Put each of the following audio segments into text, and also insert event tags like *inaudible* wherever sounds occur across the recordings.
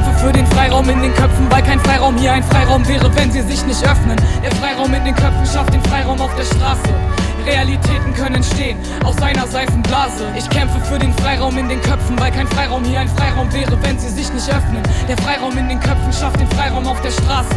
kämpfe für den Freiraum in den Köpfen, weil kein Freiraum hier ein Freiraum wäre, wenn sie sich nicht öffnen. Der Freiraum in den Köpfen schafft den Freiraum auf der Straße. Realitäten können entstehen aus seiner Seifenblase. Ich kämpfe für den Freiraum in den Köpfen, weil kein Freiraum hier ein Freiraum wäre, wenn sie sich nicht öffnen. Der Freiraum in den Köpfen schafft den Freiraum auf der Straße.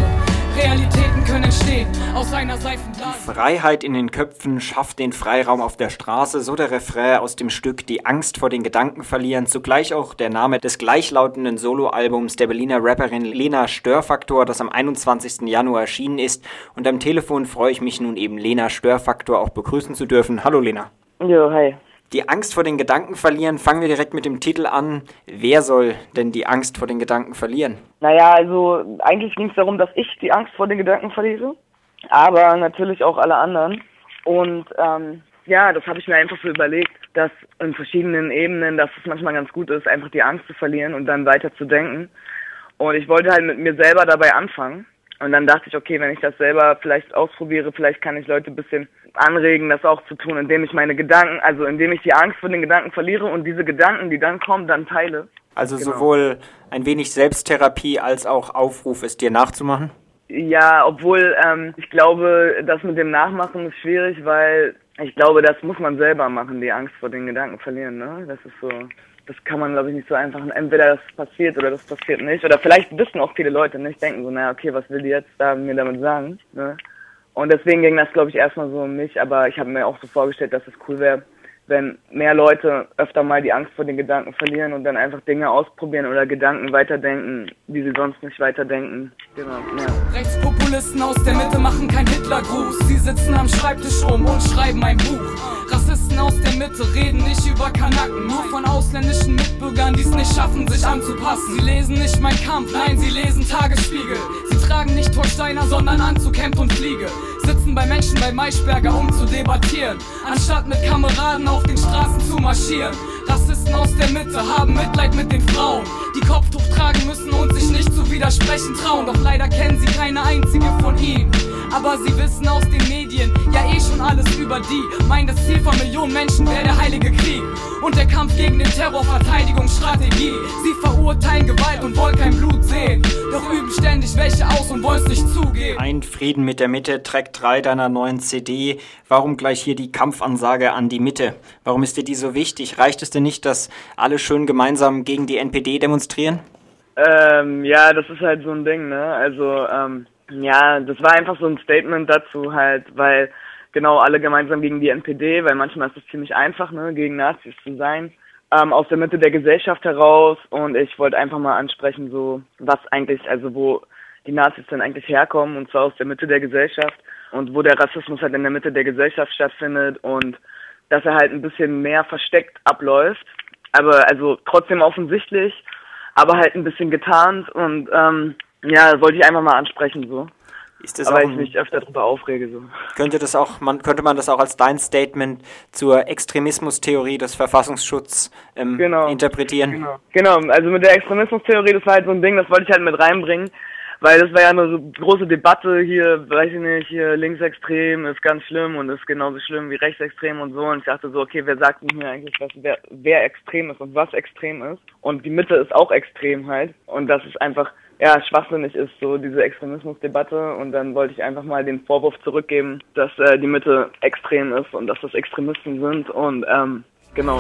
Realitäten können entstehen aus einer Seifenblase. Freiheit in den Köpfen schafft den Freiraum auf der Straße, so der Refrain aus dem Stück Die Angst vor den Gedanken verlieren, zugleich auch der Name des gleichlautenden Soloalbums der Berliner Rapperin Lena Störfaktor, das am 21. Januar erschienen ist. Und am Telefon freue ich mich nun eben Lena Störfaktor auch begrüßen zu dürfen. Hallo Lena. Jo, hi. Die Angst vor den Gedanken verlieren, fangen wir direkt mit dem Titel an. Wer soll denn die Angst vor den Gedanken verlieren? Naja, also eigentlich ging es darum, dass ich die Angst vor den Gedanken verliere, aber natürlich auch alle anderen. Und ähm, ja, das habe ich mir einfach so überlegt, dass in verschiedenen Ebenen, dass es manchmal ganz gut ist, einfach die Angst zu verlieren und dann weiter zu denken. Und ich wollte halt mit mir selber dabei anfangen. Und dann dachte ich, okay, wenn ich das selber vielleicht ausprobiere, vielleicht kann ich Leute ein bisschen anregen, das auch zu tun, indem ich meine Gedanken, also indem ich die Angst vor den Gedanken verliere und diese Gedanken, die dann kommen, dann teile. Also genau. sowohl ein wenig Selbsttherapie als auch Aufruf, es dir nachzumachen? Ja, obwohl ähm, ich glaube, das mit dem Nachmachen ist schwierig, weil ich glaube, das muss man selber machen, die Angst vor den Gedanken verlieren. Ne? Das ist so, das kann man, glaube ich, nicht so einfach. Entweder das passiert oder das passiert nicht. Oder vielleicht wissen auch viele Leute nicht, denken so, naja, okay, was will die jetzt da mir damit sagen? Ne? Und deswegen ging das, glaube ich, erstmal so um mich. Aber ich habe mir auch so vorgestellt, dass es cool wäre, wenn mehr Leute öfter mal die Angst vor den Gedanken verlieren und dann einfach Dinge ausprobieren oder Gedanken weiterdenken, die sie sonst nicht weiterdenken. Genau, ja. Rechtspopulisten aus der Mitte machen kein Hitlergruß. Sie sitzen am Schreibtisch rum und schreiben ein Buch. Rassisten aus der Mitte reden nicht über Kanaken, nur von ausländischen Mitbürgern, die es nicht schaffen, sich anzupassen. Sie lesen nicht mein Kampf, nein, sie lesen Tagesspiegel. Sie tragen nicht Torsteiner, sondern Hemd und Fliege. Sitzen bei Menschen bei Maischberger, um zu debattieren, anstatt mit Kameraden auf den Straßen zu marschieren. Rassisten aus der Mitte haben Mitleid mit den Frauen, die Kopftuch tragen müssen und sich nicht zu widersprechen trauen. Doch leider kennen sie keine einzige von ihnen. Aber sie wissen aus den Medien ja eh schon alles über die. Mein das Ziel von Millionen Menschen wäre der heilige Krieg und der Kampf gegen den Terror Verteidigungsstrategie. Sie verurteilen Gewalt und wollen kein Blut sehen, doch üben ständig welche aus und wollen es nicht zugeben. Ein Frieden mit der Mitte, Track 3 deiner neuen CD. Warum gleich hier die Kampfansage an die Mitte? Warum ist dir die so wichtig? Reicht es denn nicht, dass alle schön gemeinsam gegen die NPD demonstrieren? Ähm, ja, das ist halt so ein Ding, ne? Also, ähm, ja, das war einfach so ein Statement dazu halt, weil genau alle gemeinsam gegen die NPD, weil manchmal ist es ziemlich einfach, ne, gegen Nazis zu sein, ähm, aus der Mitte der Gesellschaft heraus. Und ich wollte einfach mal ansprechen, so was eigentlich, also wo die Nazis denn eigentlich herkommen und zwar aus der Mitte der Gesellschaft und wo der Rassismus halt in der Mitte der Gesellschaft stattfindet und dass er halt ein bisschen mehr versteckt abläuft, aber also trotzdem offensichtlich, aber halt ein bisschen getarnt. Und ähm, ja, wollte ich einfach mal ansprechen so. Ist das Aber auch ich mich öfter darüber aufrege so. Könnte das auch, man könnte man das auch als dein Statement zur Extremismustheorie des Verfassungsschutzes ähm, genau. interpretieren? Genau. genau, also mit der Extremismustheorie, das war halt so ein Ding, das wollte ich halt mit reinbringen, weil das war ja eine so große Debatte hier, weiß ich nicht, hier linksextrem ist ganz schlimm und ist genauso schlimm wie rechtsextrem und so. Und ich dachte so, okay, wer sagt denn hier eigentlich, was, wer, wer extrem ist und was extrem ist? Und die Mitte ist auch extrem halt. Und das ist einfach ja, schwachsinnig ist, so diese Extremismusdebatte. Und dann wollte ich einfach mal den Vorwurf zurückgeben, dass äh, die Mitte extrem ist und dass das Extremisten sind. Und ähm, genau.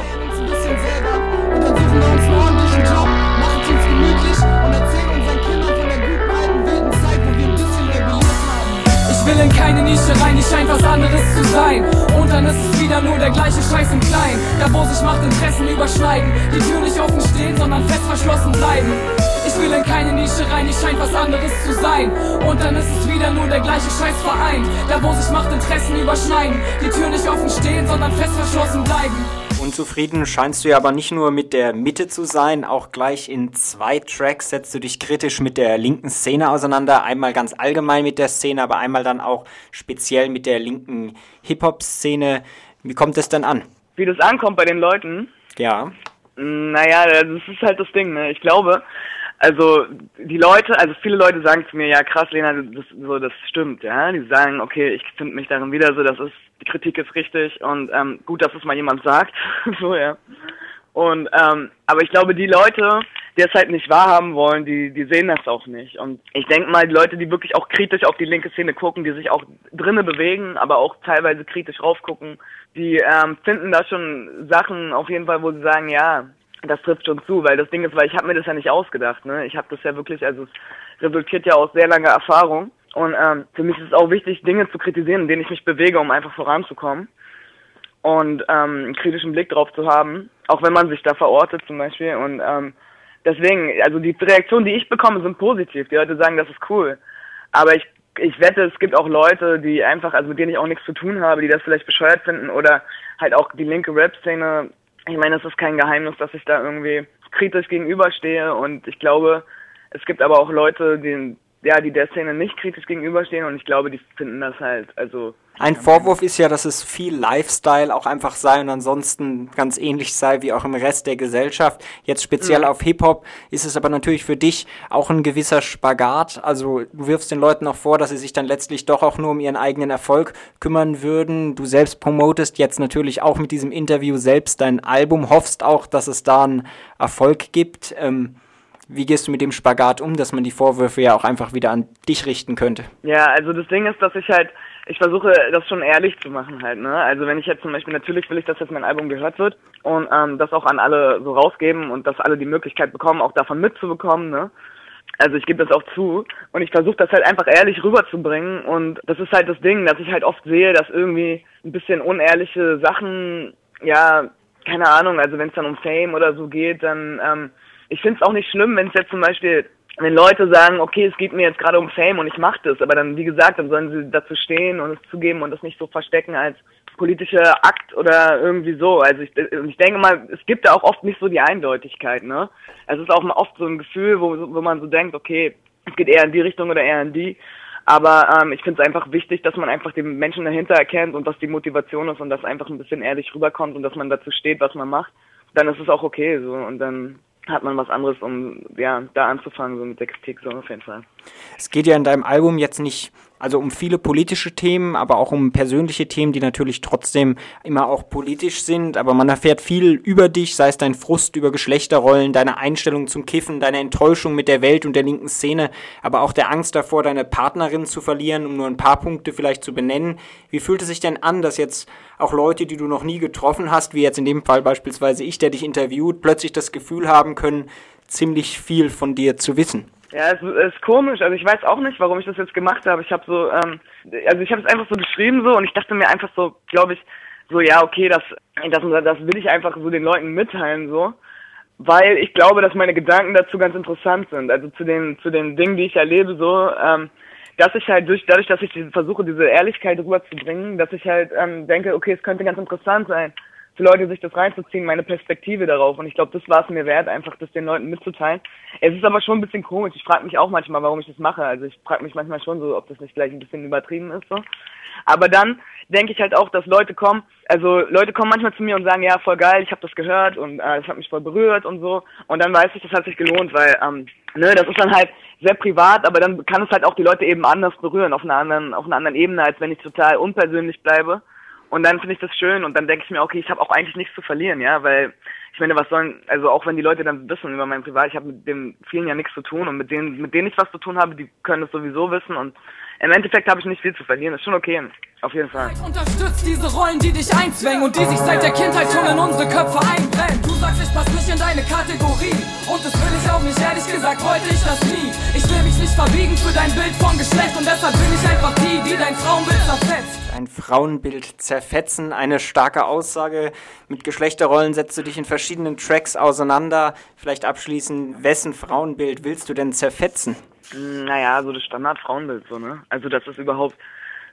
Ich will in keine Nische rein, ich scheint was anderes zu sein. Und dann ist es wieder nur der gleiche Scheiß im Kleinen. Da wo sich Machtinteressen überschneiden, die Tür nicht offen stehen, sondern fest verschlossen bleiben. Ich will in keine Nische rein, ich scheint was anderes zu sein. Und dann ist es wieder nur der gleiche Scheißverein. Da wo sich Machtinteressen überschneiden, die Tür nicht offen stehen, sondern fest verschlossen bleiben. Unzufrieden scheinst du ja aber nicht nur mit der Mitte zu sein, auch gleich in zwei Tracks setzt du dich kritisch mit der linken Szene auseinander. Einmal ganz allgemein mit der Szene, aber einmal dann auch speziell mit der linken Hip-Hop-Szene. Wie kommt es denn an? Wie das ankommt bei den Leuten? Ja. Naja, das ist halt das Ding, ne? Ich glaube, also die Leute, also viele Leute sagen zu mir, ja krass, Lena, das, so, das stimmt, ja. Die sagen, okay, ich finde mich darin wieder, so, das ist, die Kritik ist richtig und ähm, gut, dass es mal jemand sagt, *laughs* so, ja. Und, ähm, aber ich glaube, die Leute, die es halt nicht wahrhaben wollen, die, die sehen das auch nicht. Und ich denke mal, die Leute, die wirklich auch kritisch auf die linke Szene gucken, die sich auch drinnen bewegen, aber auch teilweise kritisch raufgucken, die ähm, finden da schon Sachen auf jeden Fall, wo sie sagen, ja, das trifft schon zu, weil das Ding ist, weil ich habe mir das ja nicht ausgedacht, ne? Ich habe das ja wirklich, also es resultiert ja aus sehr langer Erfahrung. Und ähm, für mich ist es auch wichtig, Dinge zu kritisieren, in denen ich mich bewege, um einfach voranzukommen und ähm, einen kritischen Blick drauf zu haben, auch wenn man sich da verortet zum Beispiel. Und ähm, deswegen, also die Reaktionen, die ich bekomme, sind positiv. Die Leute sagen, das ist cool. Aber ich, ich wette, es gibt auch Leute, die einfach, also mit denen ich auch nichts zu tun habe, die das vielleicht bescheuert finden oder halt auch die linke Rap-Szene. Ich meine, es ist kein Geheimnis, dass ich da irgendwie kritisch gegenüberstehe und ich glaube, es gibt aber auch Leute, die, ja, die der Szene nicht kritisch gegenüberstehen und ich glaube, die finden das halt, also. Ein Vorwurf ist ja, dass es viel Lifestyle auch einfach sei und ansonsten ganz ähnlich sei wie auch im Rest der Gesellschaft. Jetzt speziell mhm. auf Hip-Hop ist es aber natürlich für dich auch ein gewisser Spagat. Also du wirfst den Leuten auch vor, dass sie sich dann letztlich doch auch nur um ihren eigenen Erfolg kümmern würden. Du selbst promotest jetzt natürlich auch mit diesem Interview selbst dein Album, hoffst auch, dass es da einen Erfolg gibt. Ähm, wie gehst du mit dem Spagat um, dass man die Vorwürfe ja auch einfach wieder an dich richten könnte? Ja, also das Ding ist, dass ich halt, ich versuche das schon ehrlich zu machen halt, ne? Also wenn ich jetzt zum Beispiel, natürlich will ich, dass jetzt mein Album gehört wird und ähm, das auch an alle so rausgeben und dass alle die Möglichkeit bekommen, auch davon mitzubekommen, ne? Also ich gebe das auch zu und ich versuche das halt einfach ehrlich rüberzubringen und das ist halt das Ding, dass ich halt oft sehe, dass irgendwie ein bisschen unehrliche Sachen, ja, keine Ahnung, also wenn es dann um Fame oder so geht, dann ähm, ich finde es auch nicht schlimm, wenn es jetzt zum Beispiel, wenn Leute sagen, okay, es geht mir jetzt gerade um Fame und ich mache das, aber dann, wie gesagt, dann sollen sie dazu stehen und es zugeben und das nicht so verstecken als politischer Akt oder irgendwie so. Also ich, ich denke mal, es gibt da auch oft nicht so die Eindeutigkeit, ne? Es ist auch oft so ein Gefühl, wo, wo man so denkt, okay, es geht eher in die Richtung oder eher in die. Aber ähm, ich finde es einfach wichtig, dass man einfach den Menschen dahinter erkennt und was die Motivation ist und dass einfach ein bisschen ehrlich rüberkommt und dass man dazu steht, was man macht. Dann ist es auch okay so und dann hat man was anderes, um ja da anzufangen, so mit der Kritik, so auf jeden Fall. Es geht ja in deinem Album jetzt nicht also um viele politische Themen, aber auch um persönliche Themen, die natürlich trotzdem immer auch politisch sind. Aber man erfährt viel über dich, sei es dein Frust über Geschlechterrollen, deine Einstellung zum Kiffen, deine Enttäuschung mit der Welt und der linken Szene, aber auch der Angst davor, deine Partnerin zu verlieren, um nur ein paar Punkte vielleicht zu benennen. Wie fühlt es sich denn an, dass jetzt auch Leute, die du noch nie getroffen hast, wie jetzt in dem Fall beispielsweise ich, der dich interviewt, plötzlich das Gefühl haben können, ziemlich viel von dir zu wissen? Ja, es ist komisch. Also ich weiß auch nicht, warum ich das jetzt gemacht habe. Ich habe so, ähm, also ich habe es einfach so geschrieben so und ich dachte mir einfach so, glaube ich, so ja okay, das, das, das will ich einfach so den Leuten mitteilen so, weil ich glaube, dass meine Gedanken dazu ganz interessant sind. Also zu den zu den Dingen, die ich erlebe so, ähm, dass ich halt durch dadurch, dass ich versuche, diese Ehrlichkeit rüberzubringen, dass ich halt ähm, denke, okay, es könnte ganz interessant sein für Leute, sich das reinzuziehen, meine Perspektive darauf. Und ich glaube, das war es mir wert, einfach das den Leuten mitzuteilen. Es ist aber schon ein bisschen komisch. Ich frage mich auch manchmal, warum ich das mache. Also ich frage mich manchmal schon so, ob das nicht vielleicht ein bisschen übertrieben ist. so. Aber dann denke ich halt auch, dass Leute kommen, also Leute kommen manchmal zu mir und sagen, ja, voll geil, ich habe das gehört und äh, das hat mich voll berührt und so. Und dann weiß ich, das hat sich gelohnt, weil, ähm, ne, das ist dann halt sehr privat, aber dann kann es halt auch die Leute eben anders berühren, auf einer anderen, auf einer anderen Ebene, als wenn ich total unpersönlich bleibe. Und dann finde ich das schön und dann denke ich mir, okay, ich habe auch eigentlich nichts zu verlieren, ja, weil ich meine, was sollen, also auch wenn die Leute dann wissen über mein Privat, ich habe mit dem vielen ja nichts zu tun und mit denen, mit denen ich was zu tun habe, die können es sowieso wissen und im Endeffekt habe ich nicht viel zu verlieren, ist schon okay, auf jeden Fall. Unterstützt diese Rollen, die dich einzwängen und die sich seit der Kindheit schon in unsere Köpfe einbrennen. Du sagst, ich passe nicht in deine Kategorie und das will ich auch nicht, ehrlich gesagt, wollte ich das nie. Ich will mich nicht verbiegen für dein Bild von Geschlecht und deshalb bin ich einfach die, die dein Frauenbild zerfetzt ein Frauenbild zerfetzen. Eine starke Aussage. Mit Geschlechterrollen setzt du dich in verschiedenen Tracks auseinander. Vielleicht abschließend, wessen Frauenbild willst du denn zerfetzen? Naja, so das Standard-Frauenbild, so, ne? Also, dass es überhaupt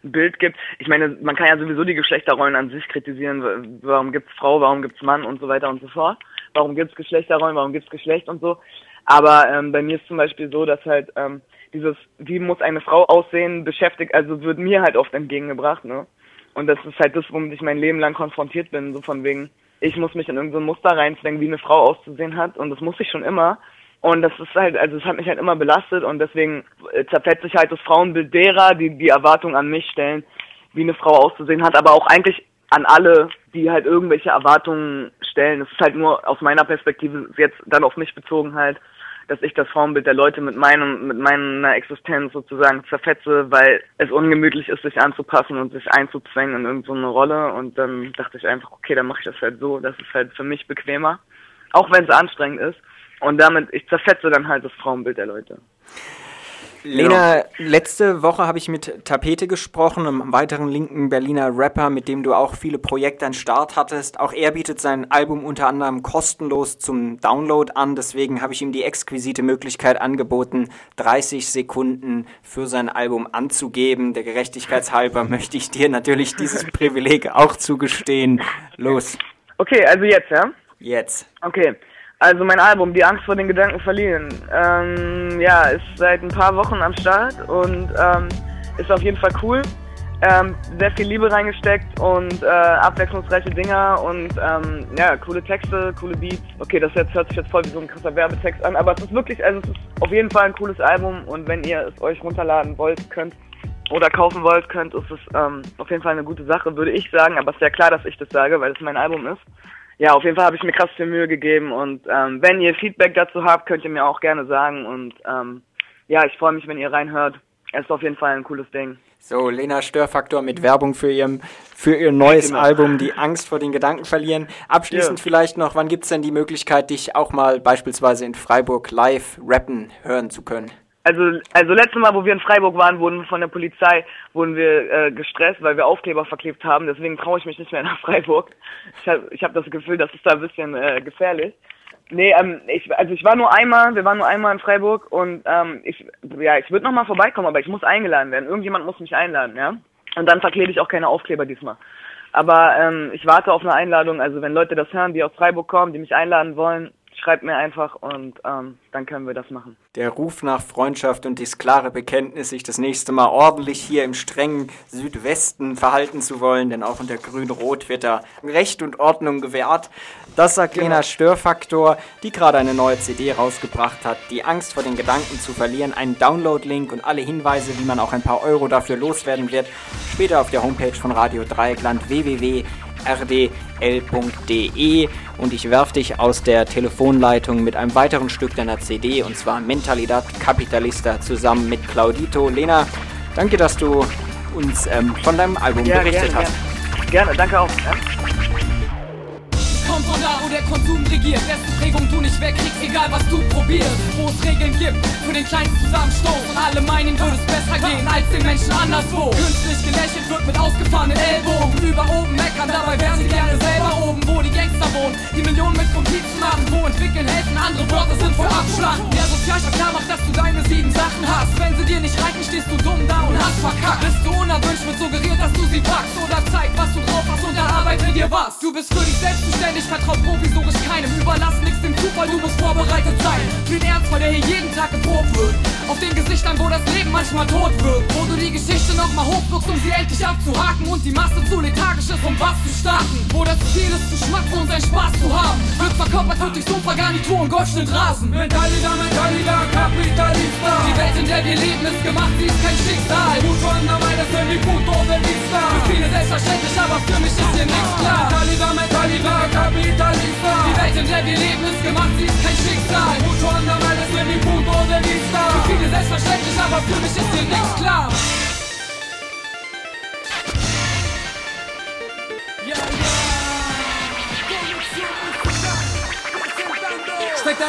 ein Bild gibt. Ich meine, man kann ja sowieso die Geschlechterrollen an sich kritisieren. Warum gibt's Frau, warum gibt's Mann und so weiter und so fort. Warum gibt's Geschlechterrollen, warum gibt's Geschlecht und so. Aber ähm, bei mir ist zum Beispiel so, dass halt ähm, dieses, wie muss eine Frau aussehen, beschäftigt, also wird mir halt oft entgegengebracht, ne? Und das ist halt das, womit ich mein Leben lang konfrontiert bin, so von wegen, ich muss mich in irgendein Muster reinzwängen, wie eine Frau auszusehen hat, und das muss ich schon immer. Und das ist halt, also es hat mich halt immer belastet und deswegen zerfetzt sich halt das Frauenbild derer, die die Erwartung an mich stellen, wie eine Frau auszusehen hat, aber auch eigentlich an alle, die halt irgendwelche Erwartungen stellen. Es ist halt nur aus meiner Perspektive jetzt dann auf mich bezogen halt, dass ich das Frauenbild der Leute mit meinem, mit meiner Existenz sozusagen zerfetze, weil es ungemütlich ist, sich anzupassen und sich einzuzwängen in irgendeine so Rolle. Und dann dachte ich einfach, okay, dann mache ich das halt so. Das ist halt für mich bequemer. Auch wenn es anstrengend ist. Und damit, ich zerfetze dann halt das Frauenbild der Leute. Lena, ja. letzte Woche habe ich mit Tapete gesprochen, einem weiteren linken Berliner Rapper, mit dem du auch viele Projekte an Start hattest. Auch er bietet sein Album unter anderem kostenlos zum Download an. Deswegen habe ich ihm die exquisite Möglichkeit angeboten, 30 Sekunden für sein Album anzugeben. Der Gerechtigkeitshalber *laughs* möchte ich dir natürlich dieses Privileg auch zugestehen. Los. Okay, also jetzt, ja? Jetzt. Okay. Also mein Album, Die Angst vor den Gedanken verlieren, ähm, ja, ist seit ein paar Wochen am Start und ähm, ist auf jeden Fall cool. Ähm, sehr viel Liebe reingesteckt und äh, abwechslungsreiche Dinger und ähm, ja, coole Texte, coole Beats. Okay, das jetzt hört sich jetzt voll wie so ein krasser Werbetext an, aber es ist wirklich, also es ist auf jeden Fall ein cooles Album und wenn ihr es euch runterladen wollt, könnt oder kaufen wollt, könnt, ist es ähm, auf jeden Fall eine gute Sache, würde ich sagen, aber es ist ja klar, dass ich das sage, weil es mein Album ist ja, auf jeden Fall habe ich mir krass viel Mühe gegeben und ähm, wenn ihr Feedback dazu habt, könnt ihr mir auch gerne sagen und ähm, ja, ich freue mich, wenn ihr reinhört. Es ist auf jeden Fall ein cooles Ding. So, Lena Störfaktor mit Werbung für, ihrem, für ihr neues genau. Album, Die Angst vor den Gedanken verlieren. Abschließend ja. vielleicht noch, wann gibt es denn die Möglichkeit, dich auch mal beispielsweise in Freiburg live rappen hören zu können? Also, also letztes Mal, wo wir in Freiburg waren, wurden von der Polizei wurden wir äh, gestresst, weil wir Aufkleber verklebt haben. Deswegen traue ich mich nicht mehr *laughs* nach Freiburg. Ich habe ich hab das Gefühl, das ist da ein bisschen äh, gefährlich. Nee, ähm, ich, also ich war nur einmal, wir waren nur einmal in Freiburg und ähm, ich, ja, ich würde nochmal vorbeikommen, aber ich muss eingeladen werden. Irgendjemand muss mich einladen, ja. Und dann verklebe ich auch keine Aufkleber diesmal. Aber ähm, ich warte auf eine Einladung. Also wenn Leute das hören, die aus Freiburg kommen, die mich einladen wollen, schreibt mir einfach und ähm, dann können wir das machen. Der Ruf nach Freundschaft und das klare Bekenntnis, sich das nächste Mal ordentlich hier im strengen Südwesten verhalten zu wollen, denn auch unter Grün-Rot wird da Recht und Ordnung gewährt. Das sagt genau. Lena Störfaktor, die gerade eine neue CD rausgebracht hat. Die Angst vor den Gedanken zu verlieren, einen Download-Link und alle Hinweise, wie man auch ein paar Euro dafür loswerden wird, später auf der Homepage von Radio Dreieckland www rdl.de und ich werfe dich aus der Telefonleitung mit einem weiteren Stück deiner CD und zwar Mentalidad Capitalista zusammen mit Claudito. Lena, danke, dass du uns ähm, von deinem Album ja, berichtet gerne, hast. Gerne. gerne, danke auch. Ja? Der Konsum regiert. Dessen Prägung du nicht wegkriegst, egal was du probierst. Wo es Regeln gibt für den kleinsten Zusammenstoß. Und alle meinen, würde es besser gehen als den Menschen anderswo. Künstlich gelächelt wird mit ausgefahrenen Ellbogen. Über oben meckern, dabei wären sie gerne selber oben, wo die Gangster wohnen. Die Millionen mit Komplizen machen, wo entwickeln helfen. Andere Worte sind voll Abschlachten. Der Sozialstaat klar macht, dass du deine sieben Sachen hast. Wenn sie dir nicht reichen, stehst du dumm da und hast verkackt. Bist du unerwünscht, wird suggeriert, dass du sie packst. Oder zeig, was du drauf hast und erarbeite dir was. Du bist für dich selbst zuständig ich vertrau provisorisch keinem. Überlass nichts dem Zufall, du musst vorbereitet sein. Für den Ernstfall, der hier jeden Tag geprobt wird. Auf den Gesichtern, wo das Leben manchmal tot wird. Wo du die Geschichte nochmal hochwirkst, um sie endlich abzuhaken. Und die Masse zu lethargisch ist, um was zu starten. Wo das Ziel ist, zu schmatzen und seinen Spaß zu haben. Wird verkörpert, wird durch Sofa-Garnitur und Golfschnitt Rasen. Mentalida, Mentalida, Kapitalista. Die Welt, in der wir leben, ist gemacht, sie ist kein Schicksal. Mucho anda mal, das mi punto de vista. Für viele selbstverständlich, aber für mich ist hier nichts klar. Mentalida, Mentalida, Kapitalista. Die Welt, in der wir leben, ist gemacht, sie ist kein Schicksal. Mucho anda mal, es mi punto de vista. Für viele selbstverständlich, aber für mich ist hier nichts klar.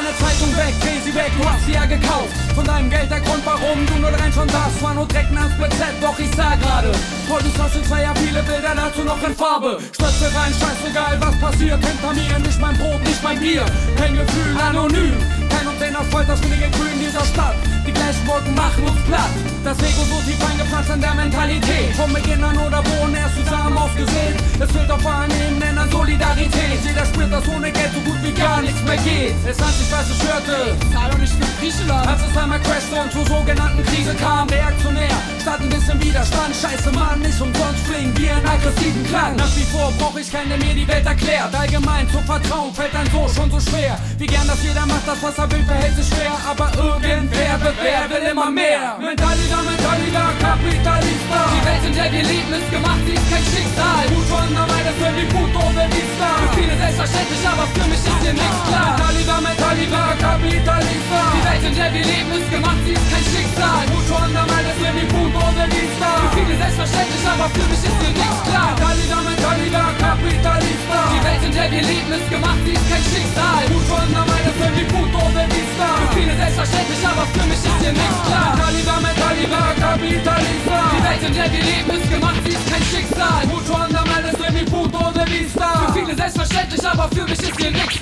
Deine Zeitung weg, dreh sie weg, du hast sie ja gekauft. Von deinem Geld der Grund, warum du nur rein schon darfst. War nur Drecken ans BZ, doch ich sah gerade. Heute Social Zweier, viele Bilder dazu noch in Farbe. Stöpsel rein, scheißegal, was passiert. Hinter mir nicht mein Brot, nicht mein Bier. Kein Gefühl, anonym. Kein Obszen aus Volk, das willige Grün dieser Stadt. Die gleichen Wolken machen uns platt. Das Ego so tief eingepflanzt in der Mentalität. Vom Beginn an oder wohnen erst zusammen ausgesehen. Es fehlt auf allen Ebenen an Solidarität. Jeder spürt, dass ohne Geld so gut wie gar nichts mehr geht. Es hat sich weiße Schürte. Zahl und ich Griechenland. Als es einmal crashte und zur sogenannten Krise kam, reaktionär, statt ein bisschen Widerstand. Scheiße, Mann, nicht umsonst klingen wir einen aggressiven Klang. Nach wie vor brauch ich keine mir die Welt erklärt. Allgemein zu vertrauen fällt ein so schon so schwer. Wie gern das jeder macht, das was er will, verhält sich schwer. Aber irgendwer bewer will immer mehr. Mentalida, Mentalida, der leben, ist gemacht, sie ist kein Schicksal. Mucho anda meine für die puto de vista. Für viele selbstverständlich, aber für mich ist hier nichts klar. Mentalida, Mentalida, Kapitalista. Die Welt, in der wir leben, ist gemacht, sie ist kein Schicksal. Mucho anda meine für die puto de vista. Für viele selbstverständlich, aber für mich ist hier nichts klar. Mentalida, Mentalida, Kapitalista. Die Welt, in der wir leben, ist gemacht, sie ist kein Schicksal. Mucho anda meine für die puto de vista. Für viele selbstverständlich, aber für mich ist hier nichts klar. Mentalida, Mentalida, Kapitalista. In der wir leben, ist gemacht, sie ist kein Schicksal. Mucho anda meine für die puto de vista. Für viele selbstverständlich, aber für mich ist hier nichts